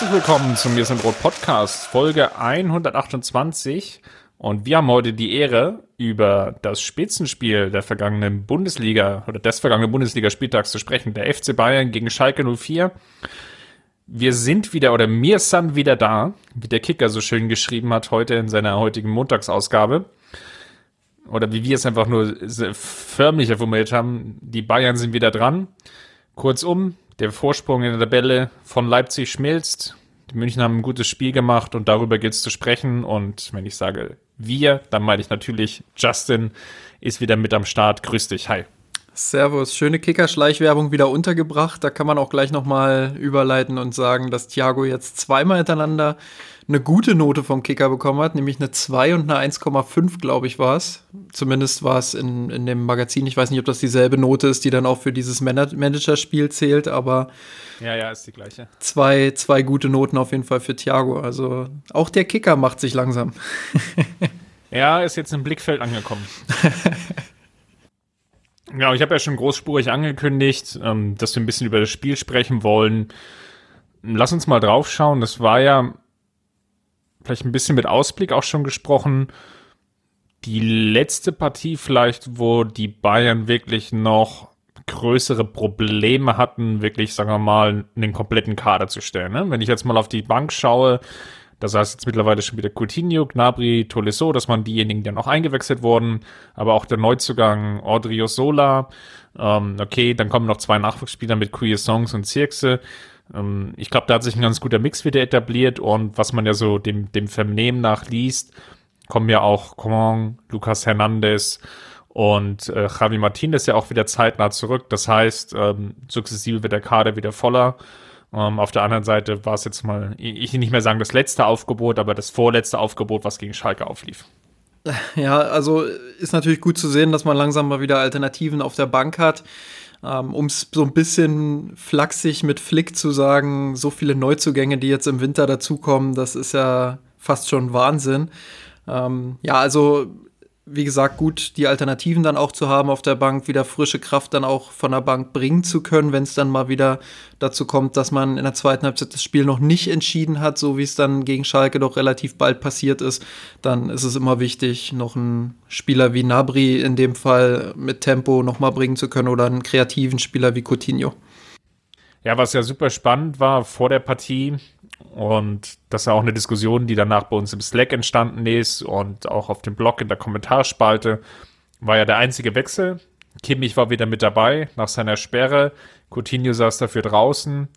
Herzlich willkommen zum Mir sind Rot Podcast, Folge 128. Und wir haben heute die Ehre, über das Spitzenspiel der vergangenen Bundesliga oder des vergangenen Bundesligaspieltags zu sprechen, der FC Bayern gegen Schalke 04. Wir sind wieder oder wir sind wieder da, wie der Kicker so schön geschrieben hat heute in seiner heutigen Montagsausgabe. Oder wie wir es einfach nur förmlicher formuliert haben, die Bayern sind wieder dran. Kurzum, der Vorsprung in der Tabelle von Leipzig schmilzt. Die München haben ein gutes Spiel gemacht und darüber geht es zu sprechen. Und wenn ich sage wir, dann meine ich natürlich Justin ist wieder mit am Start. Grüß dich, hi. Servus, schöne Kicker-Schleichwerbung wieder untergebracht. Da kann man auch gleich nochmal überleiten und sagen, dass Thiago jetzt zweimal hintereinander eine gute Note vom Kicker bekommen hat, nämlich eine 2 und eine 1,5, glaube ich, war es. Zumindest war es in, in dem Magazin. Ich weiß nicht, ob das dieselbe Note ist, die dann auch für dieses Managerspiel zählt, aber. Ja, ja, ist die gleiche. Zwei, zwei gute Noten auf jeden Fall für Thiago. Also auch der Kicker macht sich langsam. ja, ist jetzt im Blickfeld angekommen. Ja, ich habe ja schon großspurig angekündigt, ähm, dass wir ein bisschen über das Spiel sprechen wollen. Lass uns mal draufschauen. Das war ja vielleicht ein bisschen mit Ausblick auch schon gesprochen. Die letzte Partie vielleicht, wo die Bayern wirklich noch größere Probleme hatten, wirklich, sagen wir mal, einen kompletten Kader zu stellen. Ne? Wenn ich jetzt mal auf die Bank schaue, da saß jetzt mittlerweile schon wieder Coutinho, Gnabry, Tolisso, dass man diejenigen, die noch eingewechselt wurden, aber auch der Neuzugang Audrio Sola. Ähm, okay, dann kommen noch zwei Nachwuchsspieler mit Queer Songs und Zirkse. Ähm, ich glaube, da hat sich ein ganz guter Mix wieder etabliert und was man ja so dem, dem Vernehmen nach liest, kommen ja auch Coman, Lucas Hernandez und äh, Javi Martinez ja auch wieder zeitnah zurück. Das heißt, ähm, sukzessive wird der Kader wieder voller. Ähm, auf der anderen Seite war es jetzt mal, ich will nicht mehr sagen das letzte Aufgebot, aber das vorletzte Aufgebot, was gegen Schalke auflief. Ja, also ist natürlich gut zu sehen, dass man langsam mal wieder Alternativen auf der Bank hat. Ähm, um es so ein bisschen flachsig mit Flick zu sagen, so viele Neuzugänge, die jetzt im Winter dazukommen, das ist ja fast schon Wahnsinn. Ähm, ja, also wie gesagt, gut, die Alternativen dann auch zu haben auf der Bank, wieder frische Kraft dann auch von der Bank bringen zu können, wenn es dann mal wieder dazu kommt, dass man in der zweiten Halbzeit das Spiel noch nicht entschieden hat, so wie es dann gegen Schalke doch relativ bald passiert ist, dann ist es immer wichtig, noch einen Spieler wie Nabri in dem Fall mit Tempo nochmal bringen zu können oder einen kreativen Spieler wie Coutinho. Ja, was ja super spannend war vor der Partie, und das ist auch eine Diskussion, die danach bei uns im Slack entstanden ist und auch auf dem Blog in der Kommentarspalte. War ja der einzige Wechsel. Kimmich war wieder mit dabei nach seiner Sperre. Coutinho saß dafür draußen.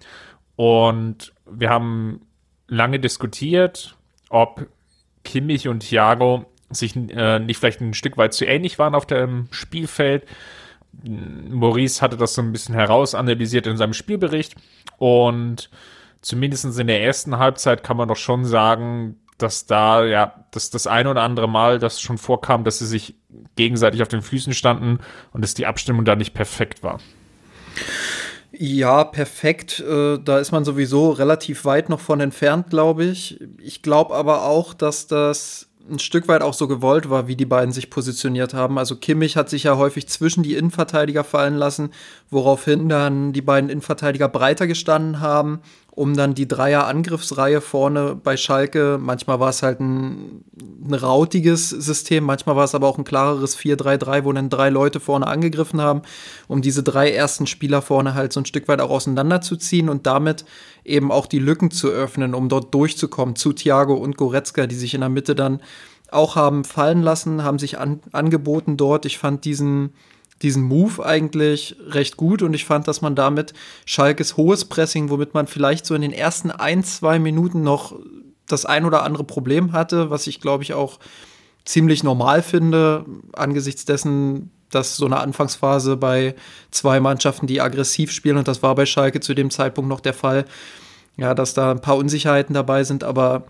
Und wir haben lange diskutiert, ob Kimmich und Thiago sich äh, nicht vielleicht ein Stück weit zu ähnlich waren auf dem Spielfeld. Maurice hatte das so ein bisschen herausanalysiert in seinem Spielbericht und zumindest in der ersten Halbzeit kann man doch schon sagen, dass da, ja, dass das ein oder andere Mal das schon vorkam, dass sie sich gegenseitig auf den Füßen standen und dass die Abstimmung da nicht perfekt war. Ja, perfekt. Äh, da ist man sowieso relativ weit noch von entfernt, glaube ich. Ich glaube aber auch, dass das ein Stück weit auch so gewollt war, wie die beiden sich positioniert haben. Also Kimmich hat sich ja häufig zwischen die Innenverteidiger fallen lassen, woraufhin dann die beiden Innenverteidiger breiter gestanden haben um dann die Dreier-Angriffsreihe vorne bei Schalke, manchmal war es halt ein, ein rautiges System, manchmal war es aber auch ein klareres 4-3-3, wo dann drei Leute vorne angegriffen haben, um diese drei ersten Spieler vorne halt so ein Stück weit auch auseinanderzuziehen und damit eben auch die Lücken zu öffnen, um dort durchzukommen zu Thiago und Goretzka, die sich in der Mitte dann auch haben fallen lassen, haben sich an, angeboten dort. Ich fand diesen diesen Move eigentlich recht gut und ich fand, dass man damit Schalkes hohes Pressing, womit man vielleicht so in den ersten ein, zwei Minuten noch das ein oder andere Problem hatte, was ich glaube ich auch ziemlich normal finde, angesichts dessen, dass so eine Anfangsphase bei zwei Mannschaften, die aggressiv spielen, und das war bei Schalke zu dem Zeitpunkt noch der Fall, ja, dass da ein paar Unsicherheiten dabei sind, aber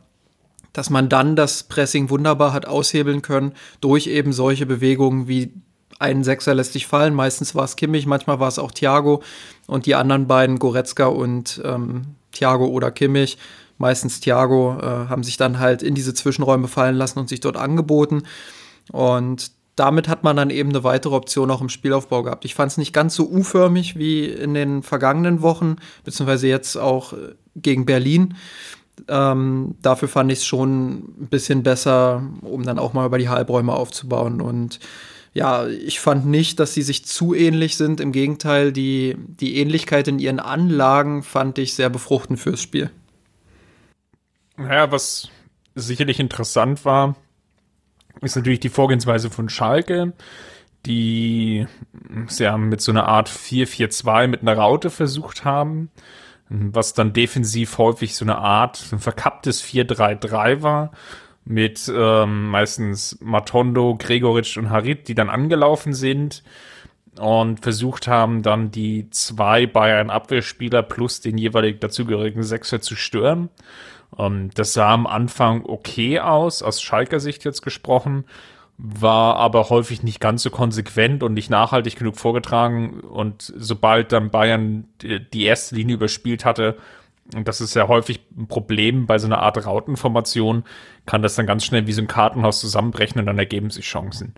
dass man dann das Pressing wunderbar hat aushebeln können durch eben solche Bewegungen wie ein Sechser lässt sich fallen. Meistens war es Kimmich, manchmal war es auch Thiago und die anderen beiden, Goretzka und ähm, Thiago oder Kimmich, meistens Thiago, äh, haben sich dann halt in diese Zwischenräume fallen lassen und sich dort angeboten. Und damit hat man dann eben eine weitere Option auch im Spielaufbau gehabt. Ich fand es nicht ganz so U-förmig wie in den vergangenen Wochen, beziehungsweise jetzt auch äh, gegen Berlin. Ähm, dafür fand ich es schon ein bisschen besser, um dann auch mal über die Halbräume aufzubauen. Und ja, ich fand nicht, dass sie sich zu ähnlich sind. Im Gegenteil, die, die Ähnlichkeit in ihren Anlagen fand ich sehr befruchtend fürs Spiel. Naja, was sicherlich interessant war, ist natürlich die Vorgehensweise von Schalke, die sie haben mit so einer Art 4-4-2 mit einer Raute versucht haben, was dann defensiv häufig so eine Art ein verkapptes 4-3-3 war mit ähm, meistens Matondo, Gregoritsch und Harit, die dann angelaufen sind und versucht haben, dann die zwei Bayern-Abwehrspieler plus den jeweilig dazugehörigen Sechser zu stören. Ähm, das sah am Anfang okay aus, aus Schalker Sicht jetzt gesprochen, war aber häufig nicht ganz so konsequent und nicht nachhaltig genug vorgetragen. Und sobald dann Bayern die erste Linie überspielt hatte, und das ist ja häufig ein Problem bei so einer Art Rautenformation, kann das dann ganz schnell wie so ein Kartenhaus zusammenbrechen und dann ergeben sich Chancen.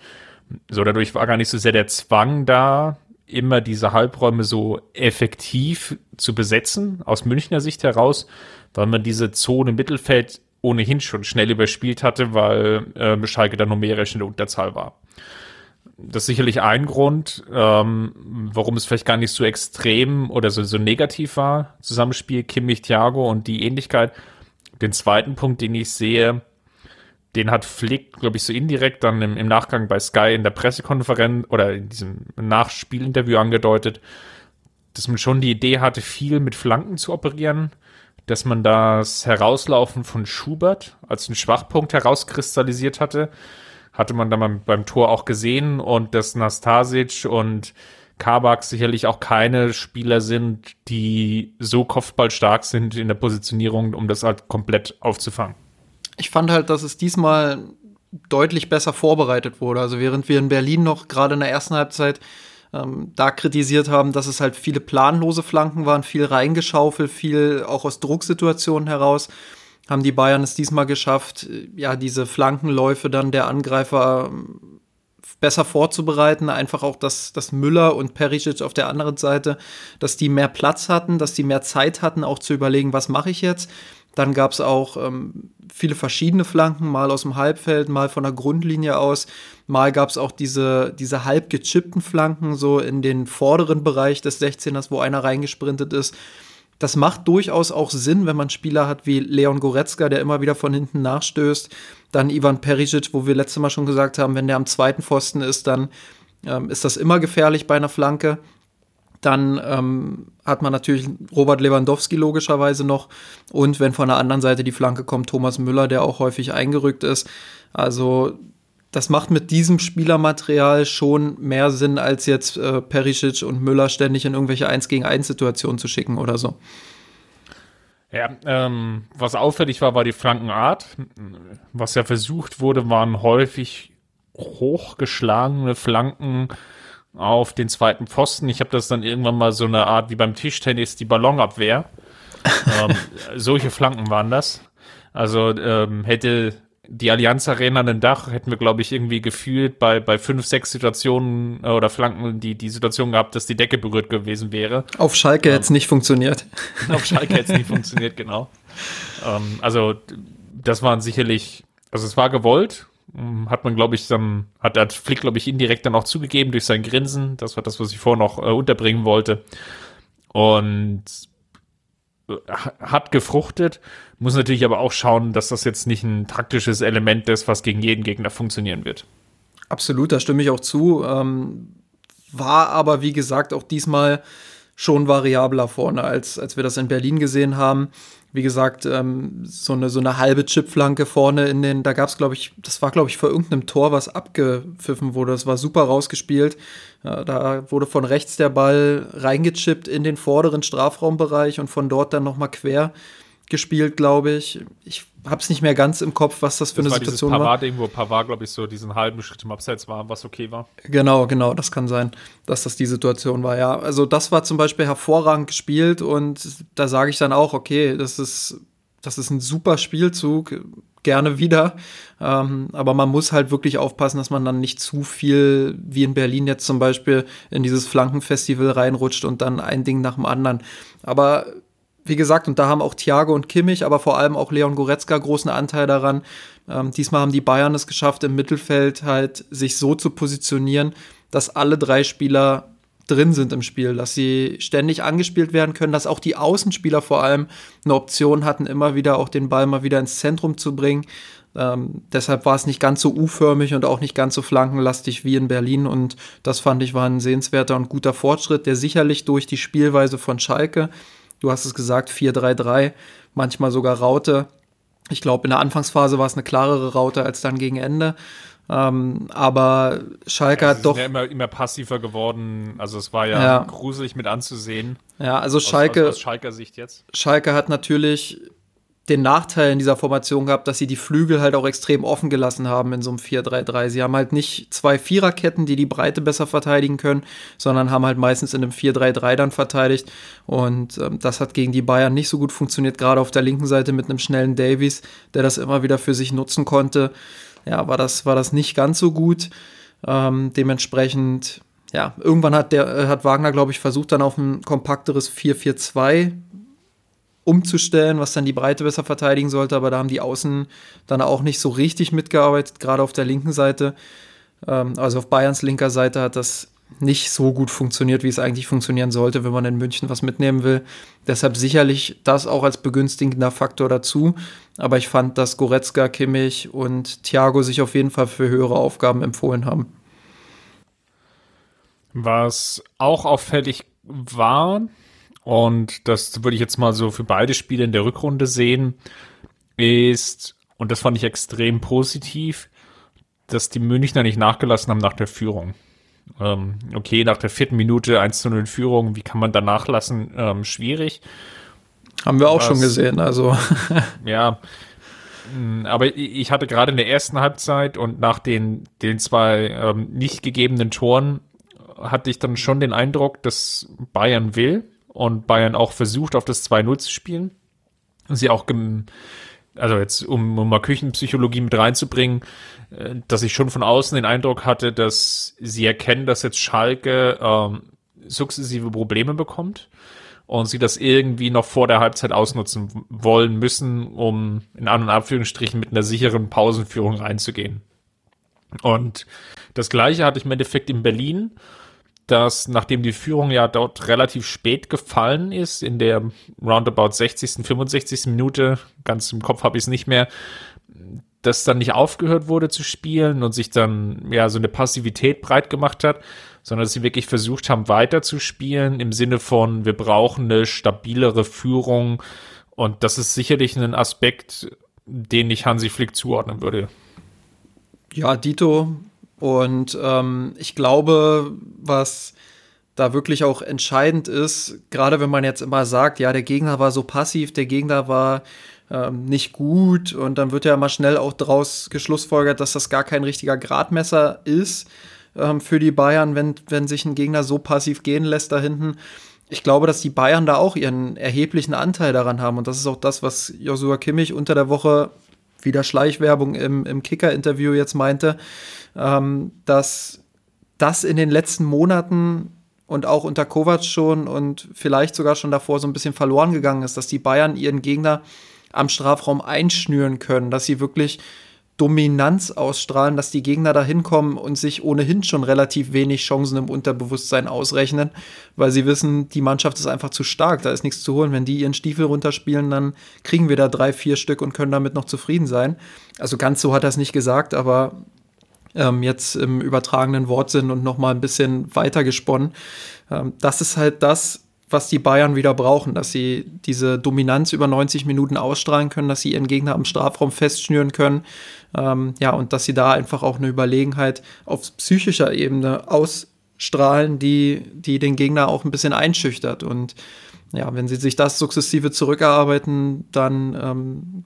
So, dadurch war gar nicht so sehr der Zwang da, immer diese Halbräume so effektiv zu besetzen, aus Münchner Sicht heraus, weil man diese Zone Mittelfeld ohnehin schon schnell überspielt hatte, weil äh, Schalke dann numerisch in der Unterzahl war. Das ist sicherlich ein Grund, ähm, warum es vielleicht gar nicht so extrem oder so, so negativ war, Zusammenspiel Kimmich, Thiago und die Ähnlichkeit. Den zweiten Punkt, den ich sehe, den hat Flick, glaube ich, so indirekt dann im, im, Nachgang bei Sky in der Pressekonferenz oder in diesem Nachspielinterview angedeutet, dass man schon die Idee hatte, viel mit Flanken zu operieren dass man das Herauslaufen von Schubert als einen Schwachpunkt herauskristallisiert hatte. Hatte man dann beim Tor auch gesehen und dass Nastasic und Kabak sicherlich auch keine Spieler sind, die so kopfballstark sind in der Positionierung, um das halt komplett aufzufangen. Ich fand halt, dass es diesmal deutlich besser vorbereitet wurde. Also während wir in Berlin noch gerade in der ersten Halbzeit ähm, da kritisiert haben, dass es halt viele planlose Flanken waren, viel reingeschaufelt, viel auch aus Drucksituationen heraus. Haben die Bayern es diesmal geschafft, äh, ja, diese Flankenläufe dann der Angreifer ähm, besser vorzubereiten, einfach auch, dass, dass Müller und Perisic auf der anderen Seite, dass die mehr Platz hatten, dass die mehr Zeit hatten, auch zu überlegen, was mache ich jetzt. Dann gab es auch ähm, viele verschiedene Flanken, mal aus dem Halbfeld, mal von der Grundlinie aus. Mal gab es auch diese, diese halb gechippten Flanken, so in den vorderen Bereich des 16ers, wo einer reingesprintet ist. Das macht durchaus auch Sinn, wenn man Spieler hat wie Leon Goretzka, der immer wieder von hinten nachstößt. Dann Ivan Perisic, wo wir letztes Mal schon gesagt haben, wenn der am zweiten Pfosten ist, dann ähm, ist das immer gefährlich bei einer Flanke. Dann ähm, hat man natürlich Robert Lewandowski logischerweise noch. Und wenn von der anderen Seite die Flanke kommt, Thomas Müller, der auch häufig eingerückt ist. Also das macht mit diesem Spielermaterial schon mehr Sinn, als jetzt äh, Perisic und Müller ständig in irgendwelche 1 gegen 1 Situationen zu schicken oder so. Ja, ähm, was auffällig war, war die Flankenart. Was ja versucht wurde, waren häufig hochgeschlagene Flanken auf den zweiten Pfosten. Ich habe das dann irgendwann mal so eine Art wie beim Tischtennis die Ballonabwehr. ähm, solche Flanken waren das. Also ähm, hätte die Allianz Arena ein Dach, hätten wir, glaube ich, irgendwie gefühlt bei, bei fünf, sechs Situationen äh, oder Flanken die, die Situation gehabt, dass die Decke berührt gewesen wäre. Auf Schalke ähm, hätte es nicht funktioniert. Auf Schalke hätte es nicht funktioniert, genau. Ähm, also, das waren sicherlich, also es war gewollt, hm, hat man, glaube ich, dann, hat, hat Flick, glaube ich, indirekt dann auch zugegeben durch sein Grinsen. Das war das, was ich vorher noch äh, unterbringen wollte. Und hat gefruchtet, muss natürlich aber auch schauen, dass das jetzt nicht ein taktisches Element ist, was gegen jeden Gegner funktionieren wird. Absolut, da stimme ich auch zu. Ähm, war aber, wie gesagt, auch diesmal schon variabler vorne, als, als wir das in Berlin gesehen haben wie gesagt, ähm, so, eine, so eine halbe Chipflanke vorne in den, da gab es, glaube ich, das war, glaube ich, vor irgendeinem Tor, was abgepfiffen wurde. Das war super rausgespielt. Ja, da wurde von rechts der Ball reingechippt in den vorderen Strafraumbereich und von dort dann nochmal quer gespielt, glaube ich. Ich habe es nicht mehr ganz im Kopf, was das für das eine war Situation dieses Pavard-Ding, wo Pavard, glaube ich, so diesen halben Schritt im Abseits war, was okay war. Genau, genau, das kann sein, dass das die Situation war, ja. Also das war zum Beispiel hervorragend gespielt und da sage ich dann auch, okay, das ist, das ist ein super Spielzug, gerne wieder. Ähm, aber man muss halt wirklich aufpassen, dass man dann nicht zu viel, wie in Berlin jetzt zum Beispiel, in dieses Flankenfestival reinrutscht und dann ein Ding nach dem anderen. Aber wie gesagt, und da haben auch Thiago und Kimmich, aber vor allem auch Leon Goretzka großen Anteil daran. Ähm, diesmal haben die Bayern es geschafft, im Mittelfeld halt sich so zu positionieren, dass alle drei Spieler drin sind im Spiel, dass sie ständig angespielt werden können, dass auch die Außenspieler vor allem eine Option hatten, immer wieder auch den Ball mal wieder ins Zentrum zu bringen. Ähm, deshalb war es nicht ganz so U-förmig und auch nicht ganz so flankenlastig wie in Berlin. Und das fand ich war ein sehenswerter und guter Fortschritt, der sicherlich durch die Spielweise von Schalke Du hast es gesagt, 4-3-3, manchmal sogar Raute. Ich glaube, in der Anfangsphase war es eine klarere Raute als dann gegen Ende. Ähm, aber Schalke ja, hat doch. Ja immer, immer passiver geworden. Also es war ja, ja, gruselig mit anzusehen. Ja, also Schalke. Aus, aus, aus Schalker Sicht jetzt. Schalke hat natürlich den Nachteil in dieser Formation gehabt, dass sie die Flügel halt auch extrem offen gelassen haben in so einem 4-3-3. Sie haben halt nicht zwei Viererketten, die die Breite besser verteidigen können, sondern haben halt meistens in einem 4-3-3 dann verteidigt. Und ähm, das hat gegen die Bayern nicht so gut funktioniert, gerade auf der linken Seite mit einem schnellen Davies, der das immer wieder für sich nutzen konnte. Ja, war das, war das nicht ganz so gut. Ähm, dementsprechend, ja, irgendwann hat, der, äh, hat Wagner, glaube ich, versucht, dann auf ein kompakteres 4-4-2 umzustellen, was dann die Breite besser verteidigen sollte, aber da haben die Außen dann auch nicht so richtig mitgearbeitet, gerade auf der linken Seite. Ähm, also auf Bayerns linker Seite hat das nicht so gut funktioniert, wie es eigentlich funktionieren sollte, wenn man in München was mitnehmen will. Deshalb sicherlich das auch als begünstigender Faktor dazu. Aber ich fand, dass Goretzka, Kimmich und Thiago sich auf jeden Fall für höhere Aufgaben empfohlen haben. Was auch auffällig war, und das würde ich jetzt mal so für beide Spiele in der Rückrunde sehen, ist, und das fand ich extrem positiv, dass die Münchner nicht nachgelassen haben nach der Führung. Ähm, okay, nach der vierten Minute 1 zu 0 Führung, wie kann man da nachlassen? Ähm, schwierig. Haben wir auch Was, schon gesehen, also. ja. Mm, aber ich hatte gerade in der ersten Halbzeit und nach den, den zwei ähm, nicht gegebenen Toren hatte ich dann schon den Eindruck, dass Bayern will und Bayern auch versucht, auf das 2-0 zu spielen. Sie auch, also jetzt, um, um mal Küchenpsychologie mit reinzubringen, äh, dass ich schon von außen den Eindruck hatte, dass sie erkennen, dass jetzt Schalke ähm, sukzessive Probleme bekommt und sie das irgendwie noch vor der Halbzeit ausnutzen wollen müssen, um in An- und Abführungsstrichen mit einer sicheren Pausenführung reinzugehen. Und das gleiche hatte ich im Endeffekt in Berlin dass nachdem die Führung ja dort relativ spät gefallen ist, in der roundabout 60., 65. Minute, ganz im Kopf habe ich es nicht mehr, dass dann nicht aufgehört wurde zu spielen und sich dann ja so eine Passivität breit gemacht hat, sondern dass sie wirklich versucht haben, weiter zu spielen im Sinne von, wir brauchen eine stabilere Führung und das ist sicherlich ein Aspekt, den ich Hansi Flick zuordnen würde. Ja, Dito, und ähm, ich glaube, was da wirklich auch entscheidend ist, gerade wenn man jetzt immer sagt, ja, der Gegner war so passiv, der Gegner war ähm, nicht gut und dann wird ja immer schnell auch daraus geschlussfolgert, dass das gar kein richtiger Gradmesser ist ähm, für die Bayern, wenn, wenn sich ein Gegner so passiv gehen lässt da hinten. Ich glaube, dass die Bayern da auch ihren erheblichen Anteil daran haben und das ist auch das, was Joshua Kimmich unter der Woche wieder Schleichwerbung im, im Kicker-Interview jetzt meinte, ähm, dass das in den letzten Monaten und auch unter Kovac schon und vielleicht sogar schon davor so ein bisschen verloren gegangen ist, dass die Bayern ihren Gegner am Strafraum einschnüren können, dass sie wirklich Dominanz ausstrahlen, dass die Gegner da hinkommen und sich ohnehin schon relativ wenig Chancen im Unterbewusstsein ausrechnen, weil sie wissen, die Mannschaft ist einfach zu stark, da ist nichts zu holen. Wenn die ihren Stiefel runterspielen, dann kriegen wir da drei, vier Stück und können damit noch zufrieden sein. Also ganz so hat er es nicht gesagt, aber ähm, jetzt im übertragenen Wortsinn und noch mal ein bisschen weiter gesponnen. Ähm, das ist halt das, was die Bayern wieder brauchen, dass sie diese Dominanz über 90 Minuten ausstrahlen können, dass sie ihren Gegner am Strafraum festschnüren können. Ähm, ja, und dass sie da einfach auch eine Überlegenheit auf psychischer Ebene ausstrahlen, die, die den Gegner auch ein bisschen einschüchtert. Und ja, wenn sie sich das sukzessive zurückerarbeiten, dann ähm,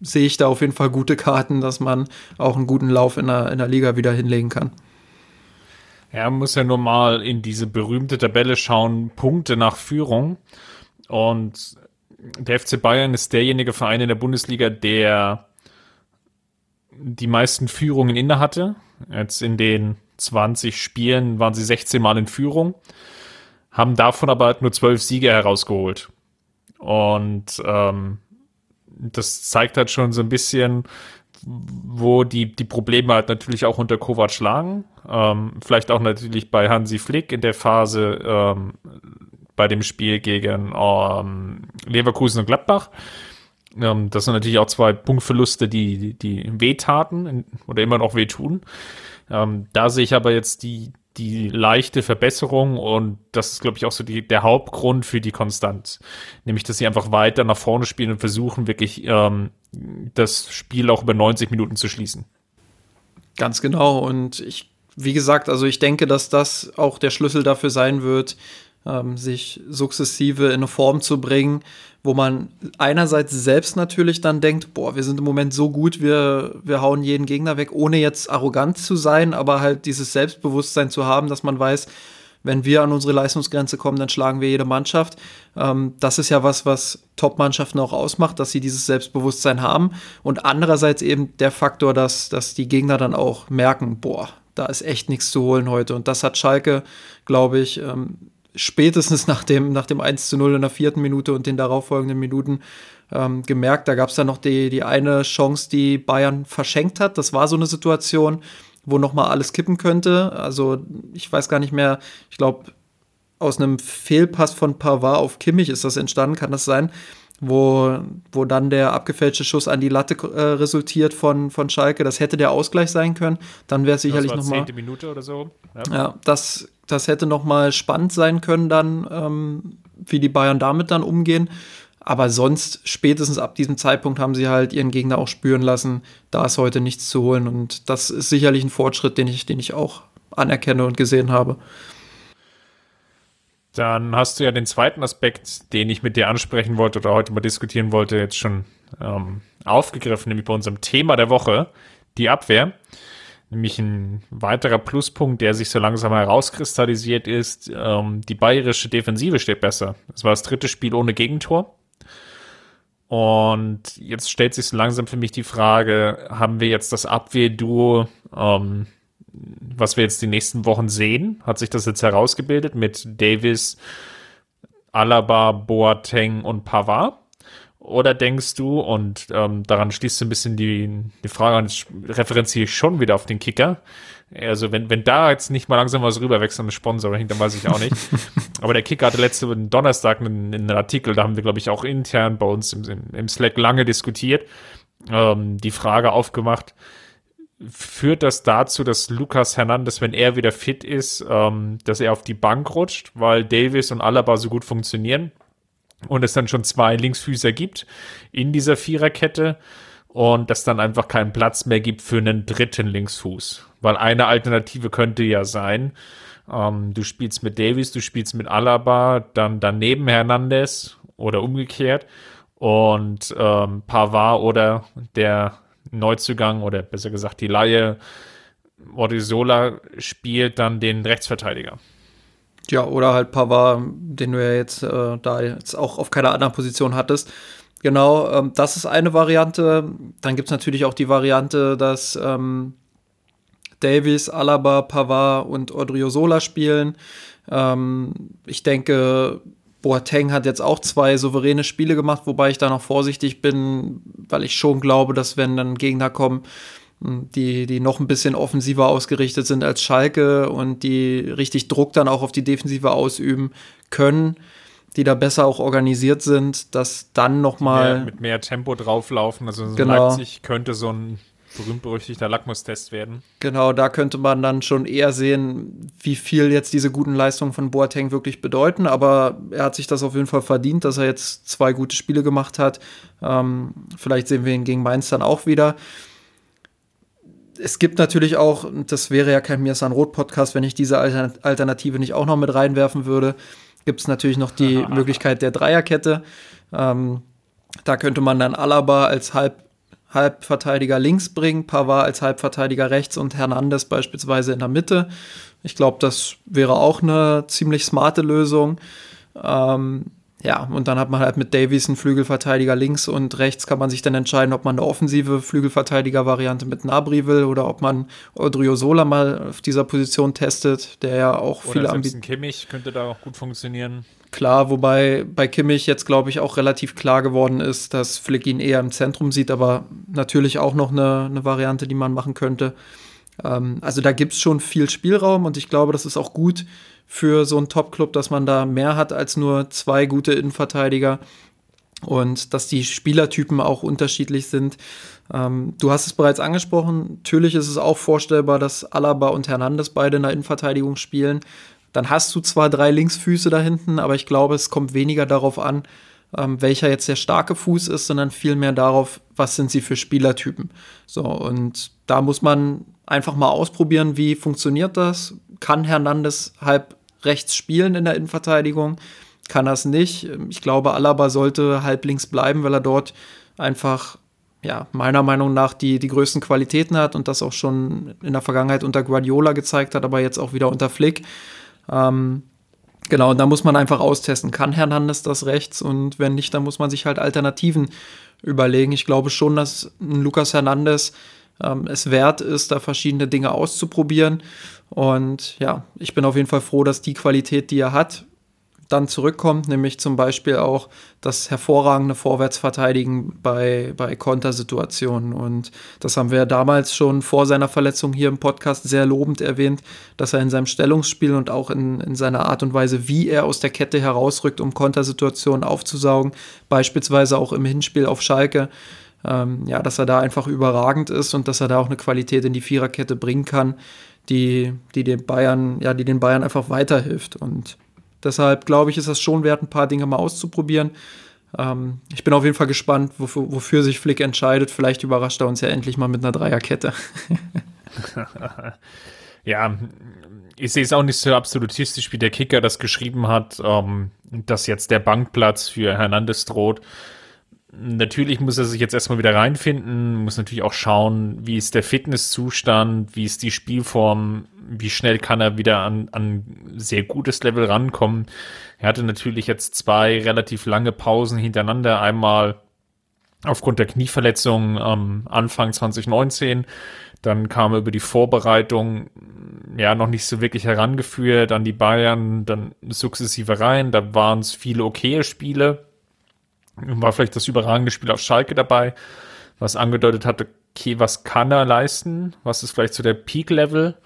sehe ich da auf jeden Fall gute Karten, dass man auch einen guten Lauf in der, in der Liga wieder hinlegen kann. Ja, muss ja nur mal in diese berühmte Tabelle schauen, Punkte nach Führung. Und der FC Bayern ist derjenige Verein in der Bundesliga, der die meisten Führungen inne hatte. Jetzt in den 20 Spielen waren sie 16 Mal in Führung, haben davon aber halt nur 12 Siege herausgeholt. Und ähm, das zeigt halt schon so ein bisschen, wo die, die Probleme halt natürlich auch unter Kovac lagen. Ähm, vielleicht auch natürlich bei Hansi Flick in der Phase ähm, bei dem Spiel gegen ähm, Leverkusen und Gladbach. Ähm, das sind natürlich auch zwei Punktverluste, die, die, die wehtaten oder immer noch wehtun. Ähm, da sehe ich aber jetzt die, die leichte Verbesserung und das ist, glaube ich, auch so die, der Hauptgrund für die Konstanz. Nämlich, dass sie einfach weiter nach vorne spielen und versuchen, wirklich ähm, das Spiel auch über 90 Minuten zu schließen. Ganz genau. Und ich, wie gesagt, also ich denke, dass das auch der Schlüssel dafür sein wird, ähm, sich sukzessive in eine Form zu bringen, wo man einerseits selbst natürlich dann denkt, boah, wir sind im Moment so gut, wir, wir hauen jeden Gegner weg, ohne jetzt arrogant zu sein, aber halt dieses Selbstbewusstsein zu haben, dass man weiß, wenn wir an unsere Leistungsgrenze kommen, dann schlagen wir jede Mannschaft. Ähm, das ist ja was, was Top-Mannschaften auch ausmacht, dass sie dieses Selbstbewusstsein haben. Und andererseits eben der Faktor, dass, dass die Gegner dann auch merken, boah, da ist echt nichts zu holen heute. Und das hat Schalke, glaube ich, ähm, spätestens nach dem, nach dem 1 zu 0 in der vierten Minute und den darauffolgenden Minuten ähm, gemerkt. Da gab es dann noch die, die eine Chance, die Bayern verschenkt hat. Das war so eine Situation, wo nochmal alles kippen könnte. Also ich weiß gar nicht mehr, ich glaube, aus einem Fehlpass von Pavard auf Kimmich ist das entstanden, kann das sein? Wo, wo dann der abgefälschte Schuss an die Latte äh, resultiert von, von Schalke. Das hätte der Ausgleich sein können. Dann wäre es sicherlich nochmal. Minute oder so. Ja, ja das das hätte noch mal spannend sein können dann, ähm, wie die Bayern damit dann umgehen. Aber sonst, spätestens ab diesem Zeitpunkt haben sie halt ihren Gegner auch spüren lassen, da ist heute nichts zu holen. Und das ist sicherlich ein Fortschritt, den ich, den ich auch anerkenne und gesehen habe. Dann hast du ja den zweiten Aspekt, den ich mit dir ansprechen wollte oder heute mal diskutieren wollte, jetzt schon ähm, aufgegriffen, nämlich bei unserem Thema der Woche, die Abwehr. Nämlich ein weiterer Pluspunkt, der sich so langsam herauskristallisiert, ist, ähm, die bayerische Defensive steht besser. Das war das dritte Spiel ohne Gegentor. Und jetzt stellt sich so langsam für mich die Frage, haben wir jetzt das Abwehrduo, ähm, was wir jetzt die nächsten Wochen sehen? Hat sich das jetzt herausgebildet mit Davis, Alaba, Boateng und Pavard? Oder denkst du, und ähm, daran schließt so ein bisschen die, die Frage an, referenziere ich schon wieder auf den Kicker. Also wenn, wenn da jetzt nicht mal langsam was rüberwechselt, ein Sponsoring, dann weiß ich auch nicht. Aber der Kicker hatte letzte Donnerstag einen, einen Artikel, da haben wir, glaube ich, auch intern bei uns im, im Slack lange diskutiert, ähm, die Frage aufgemacht, führt das dazu, dass Lukas Hernandez, wenn er wieder fit ist, ähm, dass er auf die Bank rutscht, weil Davis und Alaba so gut funktionieren? und es dann schon zwei Linksfüßer gibt in dieser Viererkette und dass dann einfach keinen Platz mehr gibt für einen dritten Linksfuß. Weil eine Alternative könnte ja sein, ähm, du spielst mit Davies, du spielst mit Alaba, dann daneben Hernandez oder umgekehrt und ähm, Pavard oder der Neuzugang oder besser gesagt die Laie Ordisola spielt dann den Rechtsverteidiger. Ja, oder halt Pavard, den du ja jetzt äh, da jetzt auch auf keiner anderen Position hattest. Genau, ähm, das ist eine Variante. Dann gibt es natürlich auch die Variante, dass ähm, Davies, Alaba, Pavard und Odriozola spielen. Ähm, ich denke, Boateng hat jetzt auch zwei souveräne Spiele gemacht, wobei ich da noch vorsichtig bin, weil ich schon glaube, dass wenn dann Gegner kommen, die, die noch ein bisschen offensiver ausgerichtet sind als Schalke und die richtig Druck dann auch auf die Defensive ausüben können, die da besser auch organisiert sind, dass dann noch mal mit mehr Tempo drauflaufen. Also so genau. Leipzig könnte so ein berühmt-berüchtigter Lackmustest werden. Genau, da könnte man dann schon eher sehen, wie viel jetzt diese guten Leistungen von Boateng wirklich bedeuten. Aber er hat sich das auf jeden Fall verdient, dass er jetzt zwei gute Spiele gemacht hat. Ähm, vielleicht sehen wir ihn gegen Mainz dann auch wieder es gibt natürlich auch, das wäre ja kein Mirsan Roth Podcast, wenn ich diese Alternative nicht auch noch mit reinwerfen würde. gibt es natürlich noch die Möglichkeit der Dreierkette. Ähm, da könnte man dann Alaba als Halb, Halbverteidiger links bringen, Pavard als Halbverteidiger rechts und Hernandez beispielsweise in der Mitte. Ich glaube, das wäre auch eine ziemlich smarte Lösung. Ähm, ja, und dann hat man halt mit Davies einen Flügelverteidiger links und rechts kann man sich dann entscheiden, ob man eine offensive Flügelverteidiger-Variante mit Nabri will oder ob man Odriozola mal auf dieser Position testet, der ja auch oder viele Ambitionen. Kimmich könnte da auch gut funktionieren. Klar, wobei bei Kimmich jetzt, glaube ich, auch relativ klar geworden ist, dass Flick ihn eher im Zentrum sieht, aber natürlich auch noch eine, eine Variante, die man machen könnte. Ähm, also da gibt es schon viel Spielraum und ich glaube, das ist auch gut für so einen Top-Club, dass man da mehr hat als nur zwei gute Innenverteidiger und dass die Spielertypen auch unterschiedlich sind. Ähm, du hast es bereits angesprochen, natürlich ist es auch vorstellbar, dass Alaba und Hernandez beide in der Innenverteidigung spielen. Dann hast du zwar drei Linksfüße da hinten, aber ich glaube, es kommt weniger darauf an, ähm, welcher jetzt der starke Fuß ist, sondern vielmehr darauf, was sind sie für Spielertypen. So, und da muss man einfach mal ausprobieren, wie funktioniert das. Kann Hernandez halb rechts spielen in der Innenverteidigung, kann das nicht. Ich glaube, Alaba sollte halblinks bleiben, weil er dort einfach, ja, meiner Meinung nach die, die größten Qualitäten hat und das auch schon in der Vergangenheit unter Guardiola gezeigt hat, aber jetzt auch wieder unter Flick. Ähm, genau, und da muss man einfach austesten, kann Hernandez das rechts und wenn nicht, dann muss man sich halt Alternativen überlegen. Ich glaube schon, dass Lukas Hernandez ähm, es wert ist, da verschiedene Dinge auszuprobieren. Und ja, ich bin auf jeden Fall froh, dass die Qualität, die er hat, dann zurückkommt, nämlich zum Beispiel auch das hervorragende Vorwärtsverteidigen bei, bei Kontersituationen. Und das haben wir damals schon vor seiner Verletzung hier im Podcast sehr lobend erwähnt, dass er in seinem Stellungsspiel und auch in, in seiner Art und Weise, wie er aus der Kette herausrückt, um Kontersituationen aufzusaugen, beispielsweise auch im Hinspiel auf Schalke, ähm, ja, dass er da einfach überragend ist und dass er da auch eine Qualität in die Viererkette bringen kann, die, die den Bayern, ja, die den Bayern einfach weiterhilft. Und deshalb glaube ich, ist das schon wert, ein paar Dinge mal auszuprobieren. Ähm, ich bin auf jeden Fall gespannt, wofür, wofür sich Flick entscheidet. Vielleicht überrascht er uns ja endlich mal mit einer Dreierkette. ja, ich sehe es auch nicht so absolutistisch, wie der Kicker das geschrieben hat, ähm, dass jetzt der Bankplatz für Hernandez droht natürlich muss er sich jetzt erstmal wieder reinfinden, muss natürlich auch schauen, wie ist der Fitnesszustand, wie ist die Spielform, wie schnell kann er wieder an, an sehr gutes Level rankommen. Er hatte natürlich jetzt zwei relativ lange Pausen hintereinander, einmal aufgrund der Knieverletzung am Anfang 2019, dann kam er über die Vorbereitung ja noch nicht so wirklich herangeführt an die Bayern, dann sukzessive rein, da waren es viele okaye Spiele, war vielleicht das überragende Spiel auf Schalke dabei, was angedeutet hatte, okay, was kann er leisten? Was ist vielleicht so der Peak-Level?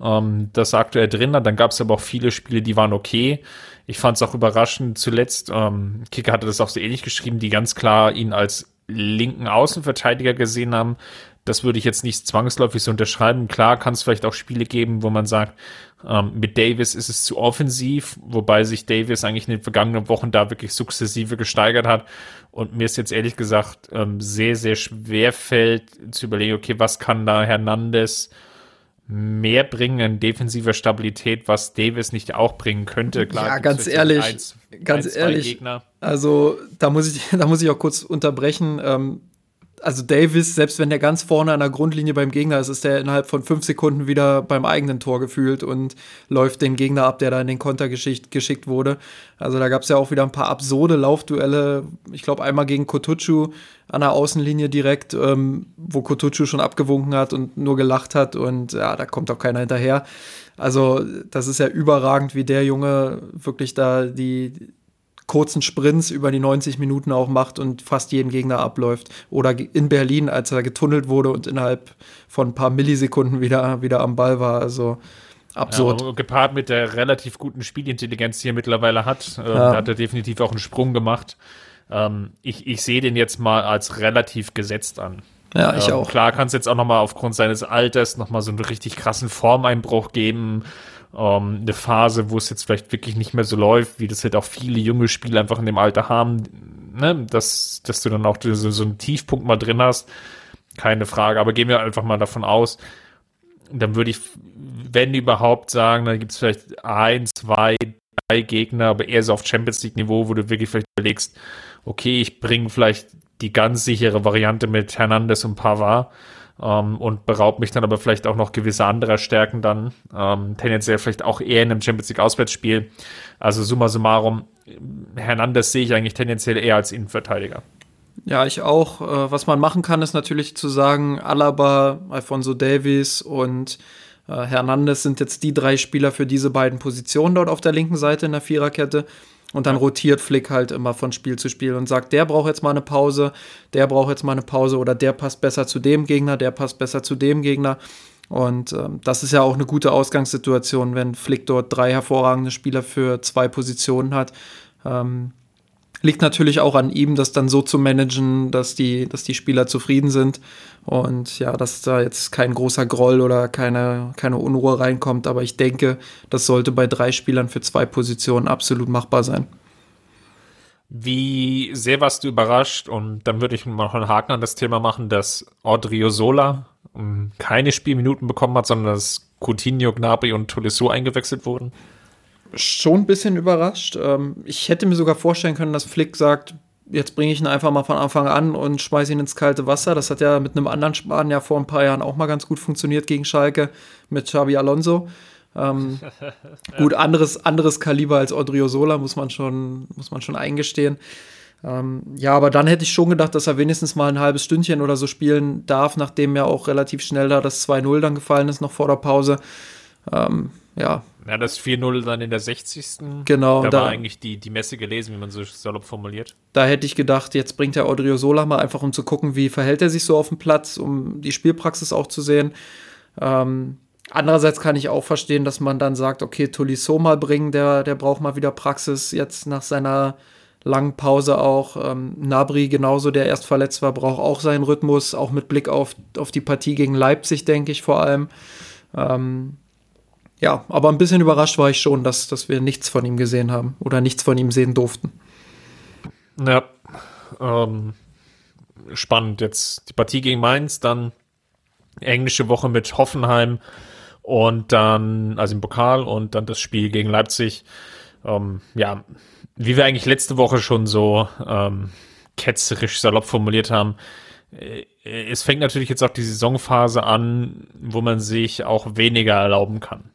Ähm, das sagte er drin. Dann gab es aber auch viele Spiele, die waren okay. Ich fand es auch überraschend zuletzt, ähm, Kicker hatte das auch so ähnlich geschrieben, die ganz klar ihn als linken Außenverteidiger gesehen haben. Das würde ich jetzt nicht zwangsläufig so unterschreiben. Klar kann es vielleicht auch Spiele geben, wo man sagt, ähm, mit Davis ist es zu offensiv, wobei sich Davis eigentlich in den vergangenen Wochen da wirklich sukzessive gesteigert hat. Und mir ist jetzt ehrlich gesagt ähm, sehr, sehr schwer fällt zu überlegen, okay, was kann da Hernandez mehr bringen in defensiver Stabilität, was Davis nicht auch bringen könnte. Klar, ja, ganz ehrlich, eins, ganz eins, ehrlich. Also da muss ich, da muss ich auch kurz unterbrechen. Ähm, also Davis, selbst wenn der ganz vorne an der Grundlinie beim Gegner ist, ist der innerhalb von fünf Sekunden wieder beim eigenen Tor gefühlt und läuft den Gegner ab, der da in den Konter geschickt, wurde. Also da gab es ja auch wieder ein paar absurde Laufduelle. Ich glaube einmal gegen Kotucu an der Außenlinie direkt, ähm, wo Kotucu schon abgewunken hat und nur gelacht hat und ja, da kommt auch keiner hinterher. Also das ist ja überragend, wie der Junge wirklich da die kurzen Sprints über die 90 Minuten auch macht und fast jeden Gegner abläuft. Oder in Berlin, als er getunnelt wurde und innerhalb von ein paar Millisekunden wieder, wieder am Ball war. Also absurd. Ja, gepaart mit der relativ guten Spielintelligenz, die er mittlerweile hat, äh, ja. hat er definitiv auch einen Sprung gemacht. Ähm, ich, ich sehe den jetzt mal als relativ gesetzt an. Ja, ich ähm, auch. Klar kann es jetzt auch noch mal aufgrund seines Alters noch mal so einen richtig krassen Formeinbruch geben ähm, eine Phase, wo es jetzt vielleicht wirklich nicht mehr so läuft, wie das halt auch viele junge Spieler einfach in dem Alter haben, ne? dass, dass du dann auch so, so einen Tiefpunkt mal drin hast. Keine Frage, aber gehen wir einfach mal davon aus, dann würde ich, wenn überhaupt, sagen, dann gibt es vielleicht ein, zwei, drei Gegner, aber eher so auf Champions League Niveau, wo du wirklich vielleicht überlegst, okay, ich bringe vielleicht die ganz sichere Variante mit Hernandez und Pavard ähm, und beraubt mich dann aber vielleicht auch noch gewisse anderer Stärken dann, ähm, tendenziell vielleicht auch eher in einem Champions League Auswärtsspiel. Also summa summarum, Hernandez sehe ich eigentlich tendenziell eher als Innenverteidiger. Ja, ich auch. Äh, was man machen kann, ist natürlich zu sagen, Alaba, Alfonso Davies und äh, Hernandez sind jetzt die drei Spieler für diese beiden Positionen dort auf der linken Seite in der Viererkette. Und dann rotiert Flick halt immer von Spiel zu Spiel und sagt, der braucht jetzt mal eine Pause, der braucht jetzt mal eine Pause oder der passt besser zu dem Gegner, der passt besser zu dem Gegner. Und ähm, das ist ja auch eine gute Ausgangssituation, wenn Flick dort drei hervorragende Spieler für zwei Positionen hat. Ähm, liegt natürlich auch an ihm, das dann so zu managen, dass die, dass die Spieler zufrieden sind und ja, dass da jetzt kein großer Groll oder keine, keine Unruhe reinkommt. Aber ich denke, das sollte bei drei Spielern für zwei Positionen absolut machbar sein. Wie sehr warst du überrascht? Und dann würde ich mal einen Haken an das Thema machen, dass Odriozola ähm, keine Spielminuten bekommen hat, sondern dass Coutinho, Gnabry und Tolisso eingewechselt wurden schon ein bisschen überrascht. Ähm, ich hätte mir sogar vorstellen können, dass Flick sagt, jetzt bringe ich ihn einfach mal von Anfang an und schmeiße ihn ins kalte Wasser. Das hat ja mit einem anderen Spanier vor ein paar Jahren auch mal ganz gut funktioniert gegen Schalke mit Xabi Alonso. Ähm. Gut, anderes, anderes Kaliber als Odriozola, muss man schon, muss man schon eingestehen. Ähm, ja, aber dann hätte ich schon gedacht, dass er wenigstens mal ein halbes Stündchen oder so spielen darf, nachdem ja auch relativ schnell da das 2-0 dann gefallen ist, noch vor der Pause. Ähm, ja. Ja, das 4-0 dann in der 60. Genau. Da, da war eigentlich die, die Messe gelesen, wie man so salopp formuliert. Da hätte ich gedacht, jetzt bringt der Odriozola mal einfach, um zu gucken, wie verhält er sich so auf dem Platz, um die Spielpraxis auch zu sehen. Ähm, andererseits kann ich auch verstehen, dass man dann sagt, okay, Tolisso mal bringen, der, der braucht mal wieder Praxis jetzt nach seiner langen Pause auch. Ähm, Nabri genauso, der erst verletzt war, braucht auch seinen Rhythmus, auch mit Blick auf, auf die Partie gegen Leipzig, denke ich vor allem. Ähm, ja, aber ein bisschen überrascht war ich schon, dass, dass wir nichts von ihm gesehen haben oder nichts von ihm sehen durften. Ja, ähm, spannend. Jetzt die Partie gegen Mainz, dann englische Woche mit Hoffenheim und dann, also im Pokal und dann das Spiel gegen Leipzig. Ähm, ja, wie wir eigentlich letzte Woche schon so ähm, ketzerisch salopp formuliert haben, äh, es fängt natürlich jetzt auch die Saisonphase an, wo man sich auch weniger erlauben kann.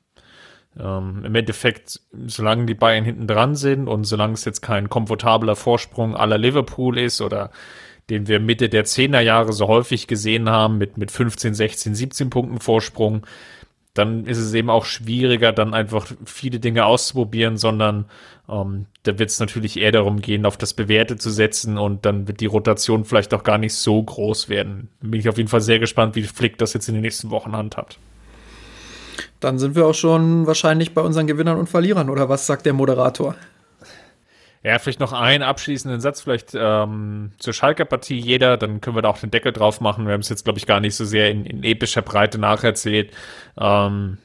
Ähm, Im Endeffekt, solange die Bayern hinten dran sind und solange es jetzt kein komfortabler Vorsprung aller Liverpool ist oder den wir Mitte der 10er Jahre so häufig gesehen haben mit, mit 15, 16, 17 Punkten Vorsprung, dann ist es eben auch schwieriger, dann einfach viele Dinge auszuprobieren, sondern ähm, da wird es natürlich eher darum gehen, auf das Bewährte zu setzen und dann wird die Rotation vielleicht auch gar nicht so groß werden. Bin ich auf jeden Fall sehr gespannt, wie Flick das jetzt in den nächsten Wochen handhabt. Dann sind wir auch schon wahrscheinlich bei unseren Gewinnern und Verlierern, oder was sagt der Moderator? Ja, vielleicht noch einen abschließenden Satz, vielleicht ähm, zur Schalker-Partie jeder, dann können wir da auch den Deckel drauf machen. Wir haben es jetzt, glaube ich, gar nicht so sehr in, in epischer Breite nacherzählt. Ähm,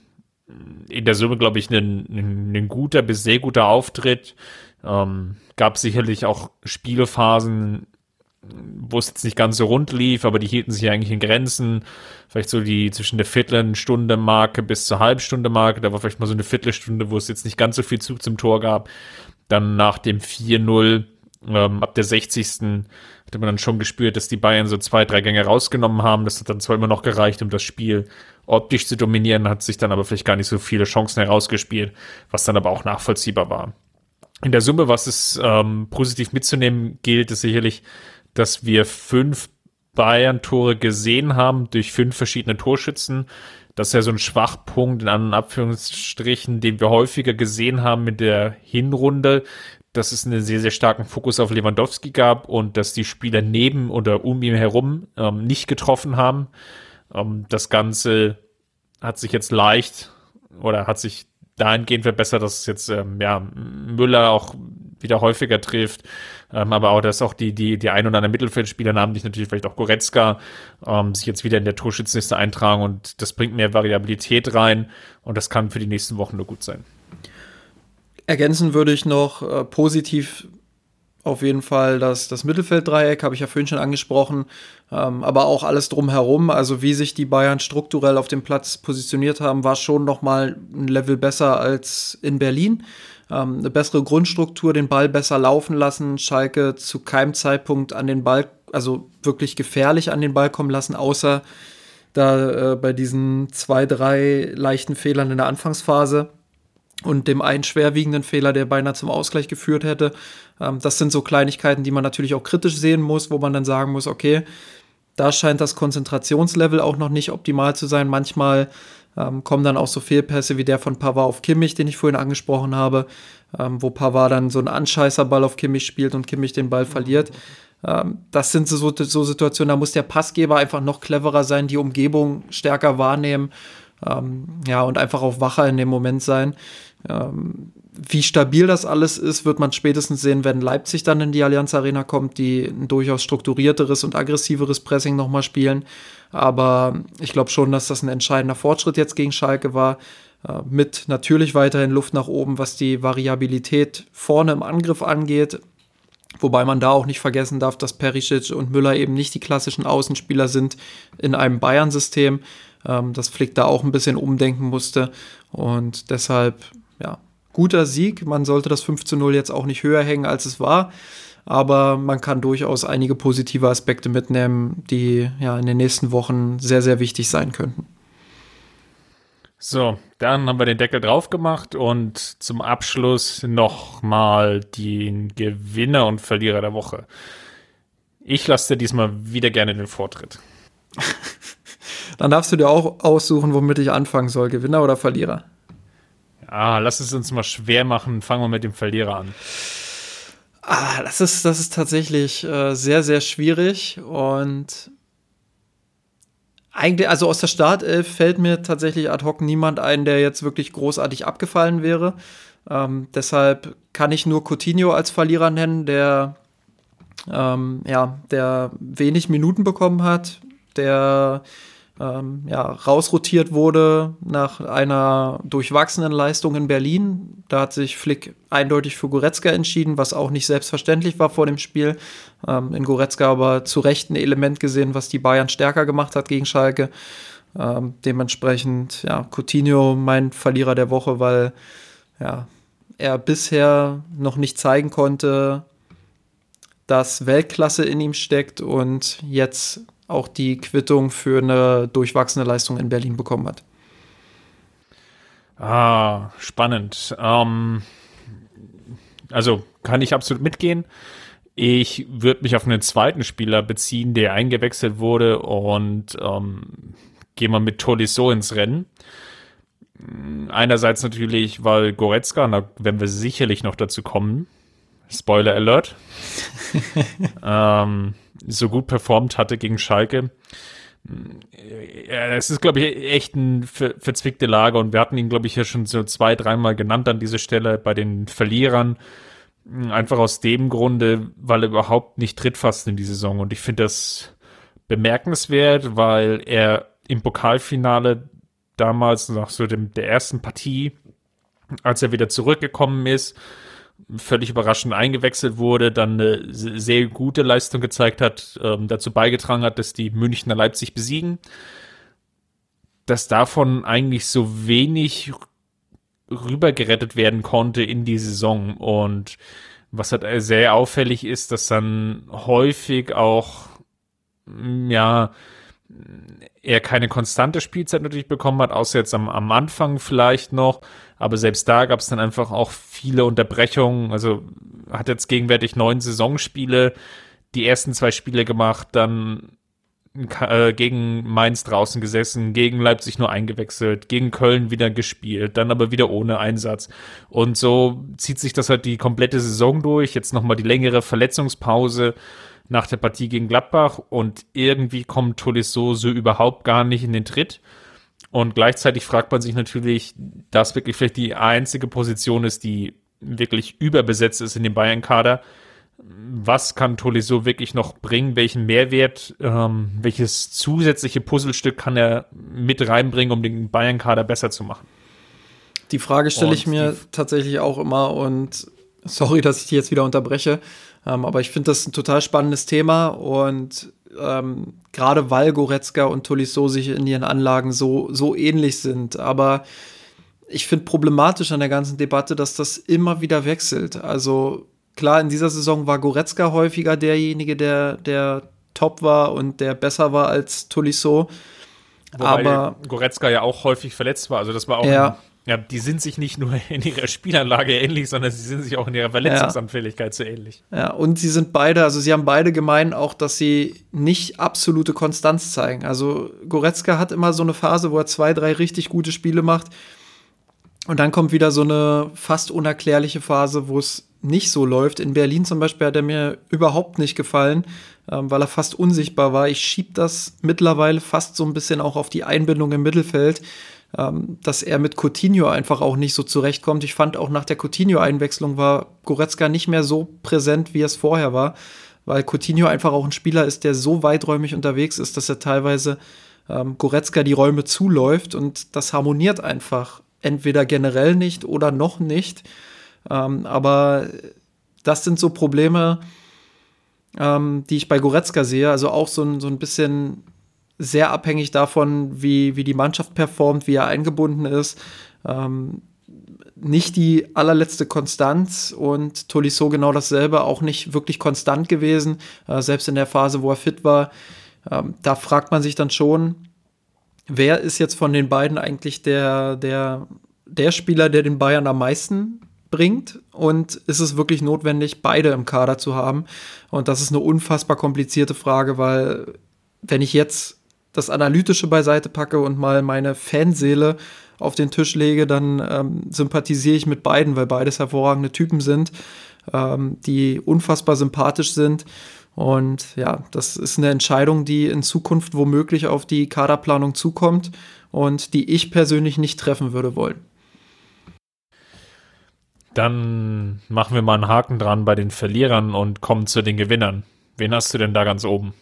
in der Summe, glaube ich, ein, guter bis sehr guter Auftritt. Ähm, gab sicherlich auch Spielephasen, wo es jetzt nicht ganz so rund lief, aber die hielten sich eigentlich in Grenzen. Vielleicht so die zwischen der Viertelstunde Marke bis zur Halbstunde Marke. Da war vielleicht mal so eine Viertelstunde, wo es jetzt nicht ganz so viel Zug zum Tor gab. Dann nach dem 4-0, ähm, ab der 60. hatte man dann schon gespürt, dass die Bayern so zwei, drei Gänge rausgenommen haben. Das hat dann zwar immer noch gereicht, um das Spiel optisch zu dominieren, hat sich dann aber vielleicht gar nicht so viele Chancen herausgespielt, was dann aber auch nachvollziehbar war. In der Summe, was es ähm, positiv mitzunehmen gilt, ist sicherlich, dass wir fünf Bayern-Tore gesehen haben durch fünf verschiedene Torschützen. Das ist ja so ein Schwachpunkt in anderen Abführungsstrichen, den wir häufiger gesehen haben mit der Hinrunde, dass es einen sehr, sehr starken Fokus auf Lewandowski gab und dass die Spieler neben oder um ihn herum ähm, nicht getroffen haben. Ähm, das Ganze hat sich jetzt leicht oder hat sich dahingehend verbessert, dass jetzt ähm, ja, Müller auch wieder häufiger trifft, ähm, aber auch, dass auch die, die, die ein oder anderen Mittelfeldspieler, namentlich natürlich vielleicht auch Goretzka, ähm, sich jetzt wieder in der Torschützenliste eintragen und das bringt mehr Variabilität rein und das kann für die nächsten Wochen nur gut sein. Ergänzen würde ich noch äh, positiv auf jeden Fall das, das Mittelfelddreieck, habe ich ja vorhin schon angesprochen, ähm, aber auch alles drumherum, also wie sich die Bayern strukturell auf dem Platz positioniert haben, war schon noch mal ein Level besser als in Berlin. Ähm, eine bessere Grundstruktur, den Ball besser laufen lassen, Schalke zu keinem Zeitpunkt an den Ball, also wirklich gefährlich an den Ball kommen lassen, außer da äh, bei diesen zwei, drei leichten Fehlern in der Anfangsphase und dem einen schwerwiegenden Fehler, der beinahe zum Ausgleich geführt hätte. Ähm, das sind so Kleinigkeiten, die man natürlich auch kritisch sehen muss, wo man dann sagen muss, okay, da scheint das Konzentrationslevel auch noch nicht optimal zu sein. Manchmal ähm, kommen dann auch so Fehlpässe wie der von Pavard auf Kimmich, den ich vorhin angesprochen habe, ähm, wo Pavard dann so einen Anscheißerball auf Kimmich spielt und Kimmich den Ball verliert. Ähm, das sind so, so Situationen, da muss der Passgeber einfach noch cleverer sein, die Umgebung stärker wahrnehmen ähm, ja, und einfach auch wacher in dem Moment sein. Ähm, wie stabil das alles ist, wird man spätestens sehen, wenn Leipzig dann in die Allianz Arena kommt, die ein durchaus strukturierteres und aggressiveres Pressing nochmal spielen. Aber ich glaube schon, dass das ein entscheidender Fortschritt jetzt gegen Schalke war. Äh, mit natürlich weiterhin Luft nach oben, was die Variabilität vorne im Angriff angeht. Wobei man da auch nicht vergessen darf, dass Perisic und Müller eben nicht die klassischen Außenspieler sind in einem Bayern-System, ähm, dass Flick da auch ein bisschen umdenken musste. Und deshalb, ja, guter Sieg. Man sollte das 5 zu 0 jetzt auch nicht höher hängen, als es war. Aber man kann durchaus einige positive Aspekte mitnehmen, die ja in den nächsten Wochen sehr, sehr wichtig sein könnten. So, dann haben wir den Deckel drauf gemacht und zum Abschluss nochmal den Gewinner und Verlierer der Woche. Ich lasse dir diesmal wieder gerne den Vortritt. Dann darfst du dir auch aussuchen, womit ich anfangen soll, Gewinner oder Verlierer. Ja, lass es uns mal schwer machen. Fangen wir mit dem Verlierer an. Ah, das ist, das ist tatsächlich äh, sehr, sehr schwierig und eigentlich, also aus der Startelf fällt mir tatsächlich ad hoc niemand ein, der jetzt wirklich großartig abgefallen wäre. Ähm, deshalb kann ich nur Coutinho als Verlierer nennen, der ähm, ja, der wenig Minuten bekommen hat, der ähm, ja, rausrotiert wurde nach einer durchwachsenen Leistung in Berlin. Da hat sich Flick eindeutig für Goretzka entschieden, was auch nicht selbstverständlich war vor dem Spiel. Ähm, in Goretzka aber zu Recht ein Element gesehen, was die Bayern stärker gemacht hat gegen Schalke. Ähm, dementsprechend, ja, Coutinho mein Verlierer der Woche, weil ja, er bisher noch nicht zeigen konnte, dass Weltklasse in ihm steckt und jetzt auch die Quittung für eine durchwachsene Leistung in Berlin bekommen hat. Ah, spannend. Ähm, also kann ich absolut mitgehen. Ich würde mich auf einen zweiten Spieler beziehen, der eingewechselt wurde und ähm, gehe mal mit Tolisso ins Rennen. Einerseits natürlich, weil Goretzka, da werden wir sicherlich noch dazu kommen. Spoiler Alert. ähm, so gut performt hatte gegen Schalke. Es ist, glaube ich, echt eine ver verzwickte Lage und wir hatten ihn, glaube ich, ja schon so zwei, dreimal genannt an dieser Stelle bei den Verlierern. Einfach aus dem Grunde, weil er überhaupt nicht trittfasst in die Saison und ich finde das bemerkenswert, weil er im Pokalfinale damals nach so dem, der ersten Partie, als er wieder zurückgekommen ist, völlig überraschend eingewechselt wurde, dann eine sehr gute Leistung gezeigt hat, ähm, dazu beigetragen hat, dass die Münchner Leipzig besiegen, dass davon eigentlich so wenig rübergerettet werden konnte in die Saison. Und was halt sehr auffällig ist, dass dann häufig auch ja er keine konstante Spielzeit natürlich bekommen hat, außer jetzt am, am Anfang vielleicht noch. Aber selbst da gab es dann einfach auch viele Unterbrechungen. Also hat jetzt gegenwärtig neun Saisonspiele, die ersten zwei Spiele gemacht, dann äh, gegen Mainz draußen gesessen, gegen Leipzig nur eingewechselt, gegen Köln wieder gespielt, dann aber wieder ohne Einsatz. Und so zieht sich das halt die komplette Saison durch. Jetzt nochmal die längere Verletzungspause nach der Partie gegen Gladbach und irgendwie kommt Tolisso so überhaupt gar nicht in den Tritt. Und gleichzeitig fragt man sich natürlich, dass wirklich vielleicht die einzige Position ist, die wirklich überbesetzt ist in dem Bayern-Kader. Was kann Tolisso wirklich noch bringen? Welchen Mehrwert, ähm, welches zusätzliche Puzzlestück kann er mit reinbringen, um den Bayern-Kader besser zu machen? Die Frage stelle ich mir tatsächlich auch immer und sorry, dass ich die jetzt wieder unterbreche. Ähm, aber ich finde das ein total spannendes Thema und ähm, gerade weil Goretzka und Tolisso sich in ihren Anlagen so, so ähnlich sind. Aber ich finde problematisch an der ganzen Debatte, dass das immer wieder wechselt. Also klar, in dieser Saison war Goretzka häufiger derjenige, der, der top war und der besser war als Tolisso. Wobei aber Goretzka ja auch häufig verletzt war. Also das war auch ja. Ein, ja, die sind sich nicht nur in ihrer Spielanlage ähnlich, sondern sie sind sich auch in ihrer Verletzungsanfälligkeit ja. so ähnlich. Ja, und sie sind beide, also sie haben beide gemein auch, dass sie nicht absolute Konstanz zeigen. Also Goretzka hat immer so eine Phase, wo er zwei, drei richtig gute Spiele macht. Und dann kommt wieder so eine fast unerklärliche Phase, wo es nicht so läuft. In Berlin zum Beispiel hat er mir überhaupt nicht gefallen, ähm, weil er fast unsichtbar war. Ich schiebe das mittlerweile fast so ein bisschen auch auf die Einbindung im Mittelfeld, ähm, dass er mit Coutinho einfach auch nicht so zurechtkommt. Ich fand auch nach der Coutinho-Einwechslung war Goretzka nicht mehr so präsent, wie es vorher war, weil Coutinho einfach auch ein Spieler ist, der so weiträumig unterwegs ist, dass er teilweise ähm, Goretzka die Räume zuläuft und das harmoniert einfach entweder generell nicht oder noch nicht. Ähm, aber das sind so Probleme, ähm, die ich bei Goretzka sehe. Also auch so ein, so ein bisschen sehr abhängig davon, wie, wie die Mannschaft performt, wie er eingebunden ist. Ähm, nicht die allerletzte Konstanz und Tolisso genau dasselbe, auch nicht wirklich konstant gewesen, äh, selbst in der Phase, wo er fit war. Ähm, da fragt man sich dann schon, wer ist jetzt von den beiden eigentlich der, der, der Spieler, der den Bayern am meisten bringt und ist es wirklich notwendig, beide im Kader zu haben? Und das ist eine unfassbar komplizierte Frage, weil wenn ich jetzt das Analytische beiseite packe und mal meine Fanseele auf den Tisch lege, dann ähm, sympathisiere ich mit beiden, weil beides hervorragende Typen sind, ähm, die unfassbar sympathisch sind. Und ja, das ist eine Entscheidung, die in Zukunft womöglich auf die Kaderplanung zukommt und die ich persönlich nicht treffen würde wollen. Dann machen wir mal einen Haken dran bei den Verlierern und kommen zu den Gewinnern. Wen hast du denn da ganz oben?